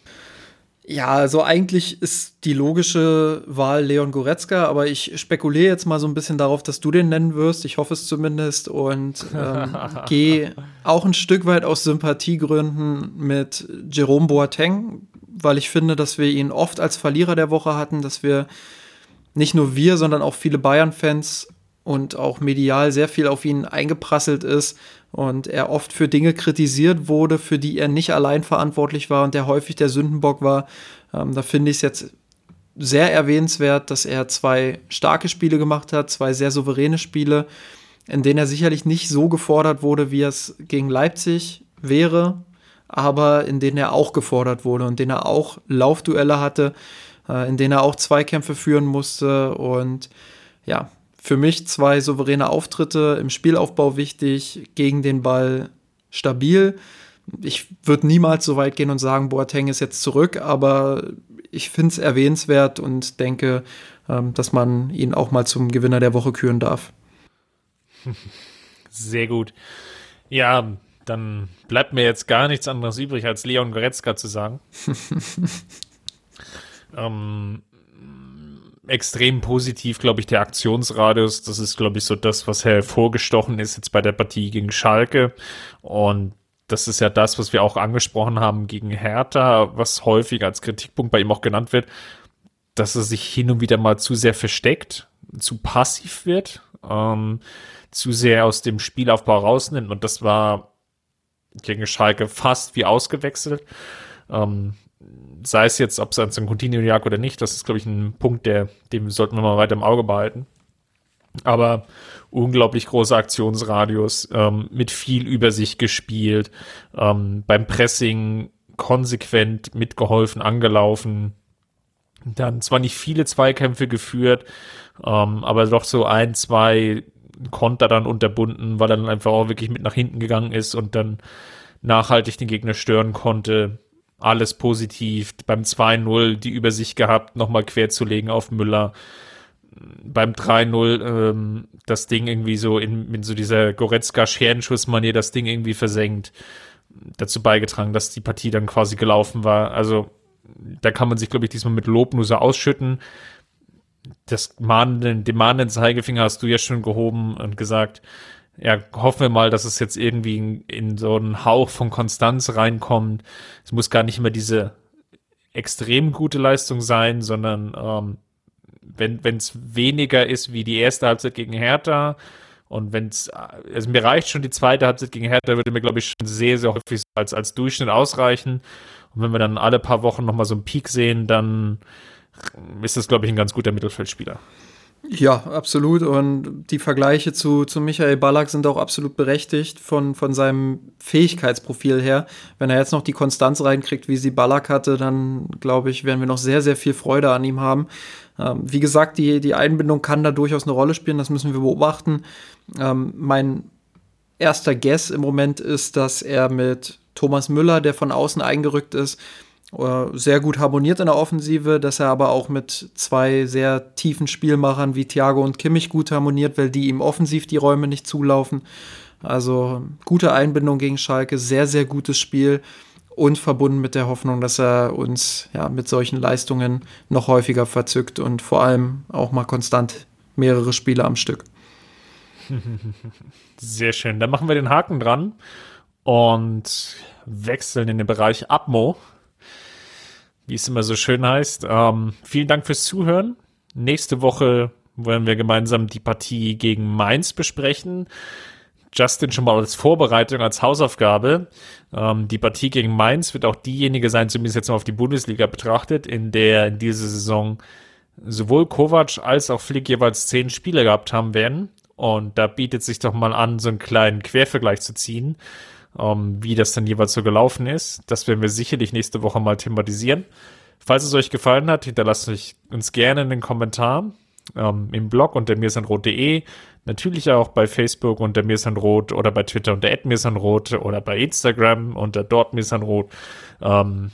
Ja, also eigentlich ist die logische Wahl Leon Goretzka, aber ich spekuliere jetzt mal so ein bisschen darauf, dass du den nennen wirst. Ich hoffe es zumindest und ähm, gehe auch ein Stück weit aus Sympathiegründen mit Jerome Boateng, weil ich finde, dass wir ihn oft als Verlierer der Woche hatten, dass wir nicht nur wir, sondern auch viele Bayern-Fans und auch medial sehr viel auf ihn eingeprasselt ist und er oft für Dinge kritisiert wurde, für die er nicht allein verantwortlich war und der häufig der Sündenbock war. Ähm, da finde ich es jetzt sehr erwähnenswert, dass er zwei starke Spiele gemacht hat, zwei sehr souveräne Spiele, in denen er sicherlich nicht so gefordert wurde, wie es gegen Leipzig wäre, aber in denen er auch gefordert wurde und in denen er auch Laufduelle hatte, äh, in denen er auch Zweikämpfe führen musste und ja, für mich zwei souveräne Auftritte im Spielaufbau wichtig, gegen den Ball stabil. Ich würde niemals so weit gehen und sagen, Boateng ist jetzt zurück, aber ich finde es erwähnenswert und denke, ähm, dass man ihn auch mal zum Gewinner der Woche küren darf. Sehr gut. Ja, dann bleibt mir jetzt gar nichts anderes übrig, als Leon Goretzka zu sagen. ähm, extrem positiv, glaube ich, der Aktionsradius. Das ist, glaube ich, so das, was hervorgestochen ist jetzt bei der Partie gegen Schalke. Und das ist ja das, was wir auch angesprochen haben gegen Hertha, was häufig als Kritikpunkt bei ihm auch genannt wird, dass er sich hin und wieder mal zu sehr versteckt, zu passiv wird, ähm, zu sehr aus dem Spielaufbau rausnimmt. Und das war gegen Schalke fast wie ausgewechselt. Ähm, sei es jetzt, ob es ein Coutinho jag oder nicht, das ist, glaube ich, ein Punkt, der, dem sollten wir mal weiter im Auge behalten. Aber unglaublich großer Aktionsradius, ähm, mit viel Übersicht gespielt, ähm, beim Pressing konsequent mitgeholfen, angelaufen. Dann zwar nicht viele Zweikämpfe geführt, ähm, aber doch so ein, zwei Konter dann unterbunden, weil er dann einfach auch wirklich mit nach hinten gegangen ist und dann nachhaltig den Gegner stören konnte alles positiv. Beim 2-0 die Übersicht gehabt, nochmal querzulegen auf Müller. Beim 3-0 ähm, das Ding irgendwie so in, mit so dieser Goretzka-Scherenschussmanier das Ding irgendwie versenkt. Dazu beigetragen, dass die Partie dann quasi gelaufen war. Also da kann man sich, glaube ich, diesmal mit Lob nur so ausschütten. Das mahnenden, den mahnenden Zeigefinger hast du ja schon gehoben und gesagt, ja, hoffen wir mal, dass es jetzt irgendwie in, in so einen Hauch von Konstanz reinkommt. Es muss gar nicht immer diese extrem gute Leistung sein, sondern ähm, wenn es weniger ist wie die erste Halbzeit gegen Hertha und wenn es, also mir reicht schon die zweite Halbzeit gegen Hertha, würde mir, glaube ich, schon sehr, sehr häufig als, als Durchschnitt ausreichen. Und wenn wir dann alle paar Wochen nochmal so einen Peak sehen, dann ist das, glaube ich, ein ganz guter Mittelfeldspieler. Ja, absolut. Und die Vergleiche zu, zu Michael Ballack sind auch absolut berechtigt von, von seinem Fähigkeitsprofil her. Wenn er jetzt noch die Konstanz reinkriegt, wie sie Ballack hatte, dann glaube ich, werden wir noch sehr, sehr viel Freude an ihm haben. Ähm, wie gesagt, die, die Einbindung kann da durchaus eine Rolle spielen, das müssen wir beobachten. Ähm, mein erster Guess im Moment ist, dass er mit Thomas Müller, der von außen eingerückt ist, sehr gut harmoniert in der Offensive, dass er aber auch mit zwei sehr tiefen Spielmachern wie Thiago und Kimmich gut harmoniert, weil die ihm offensiv die Räume nicht zulaufen. Also gute Einbindung gegen Schalke, sehr, sehr gutes Spiel und verbunden mit der Hoffnung, dass er uns ja, mit solchen Leistungen noch häufiger verzückt und vor allem auch mal konstant mehrere Spiele am Stück. Sehr schön. Dann machen wir den Haken dran und wechseln in den Bereich Abmo wie es immer so schön heißt. Ähm, vielen Dank fürs Zuhören. Nächste Woche wollen wir gemeinsam die Partie gegen Mainz besprechen. Justin schon mal als Vorbereitung, als Hausaufgabe. Ähm, die Partie gegen Mainz wird auch diejenige sein, zumindest jetzt mal auf die Bundesliga betrachtet, in der in dieser Saison sowohl Kovac als auch Flick jeweils zehn Spiele gehabt haben werden. Und da bietet sich doch mal an, so einen kleinen Quervergleich zu ziehen ähm, wie das dann jeweils so gelaufen ist. Das werden wir sicherlich nächste Woche mal thematisieren. Falls es euch gefallen hat, hinterlasst euch uns gerne einen Kommentar ähm, im Blog unter mirsanrot.de, natürlich auch bei Facebook unter mirsanrot oder bei Twitter unter mirsanrot oder bei Instagram unter dort mirsanrot. Ähm,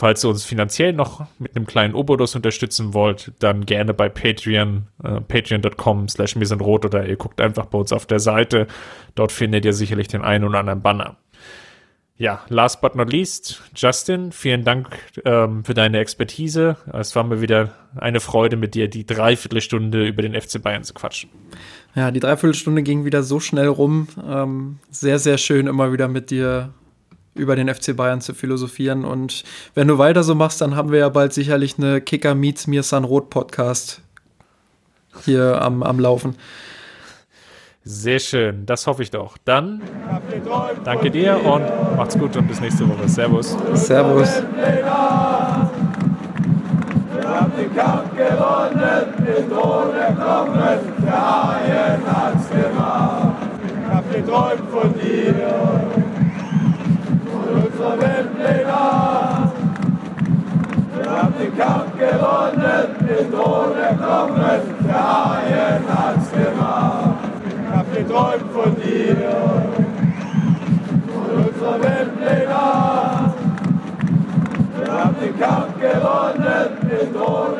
Falls ihr uns finanziell noch mit einem kleinen Obolus unterstützen wollt, dann gerne bei Patreon, äh, patreon.com slash rot oder ihr guckt einfach bei uns auf der Seite. Dort findet ihr sicherlich den einen oder anderen Banner. Ja, last but not least, Justin, vielen Dank ähm, für deine Expertise. Es war mir wieder eine Freude, mit dir die Dreiviertelstunde über den FC Bayern zu quatschen. Ja, die Dreiviertelstunde ging wieder so schnell rum. Ähm, sehr, sehr schön, immer wieder mit dir über den FC Bayern zu philosophieren. Und wenn du weiter so machst, dann haben wir ja bald sicherlich eine Kicker Meets Mir San Rot Podcast hier am, am Laufen. Sehr schön, das hoffe ich doch. Dann danke dir und macht's gut und bis nächste Woche. Servus. Servus. Wir haben den Kampf gewonnen, den Thron erkommen, der Haien hat's gemacht. Ich hab geträumt von dir unserer Weltpläne. Wir haben den Kampf gewonnen, den Thron erkommen, der Haien hat's gemacht. Ich hab geträumt von dir, von unserer Weltpläne. Wir haben den Kampf gewonnen, den Thron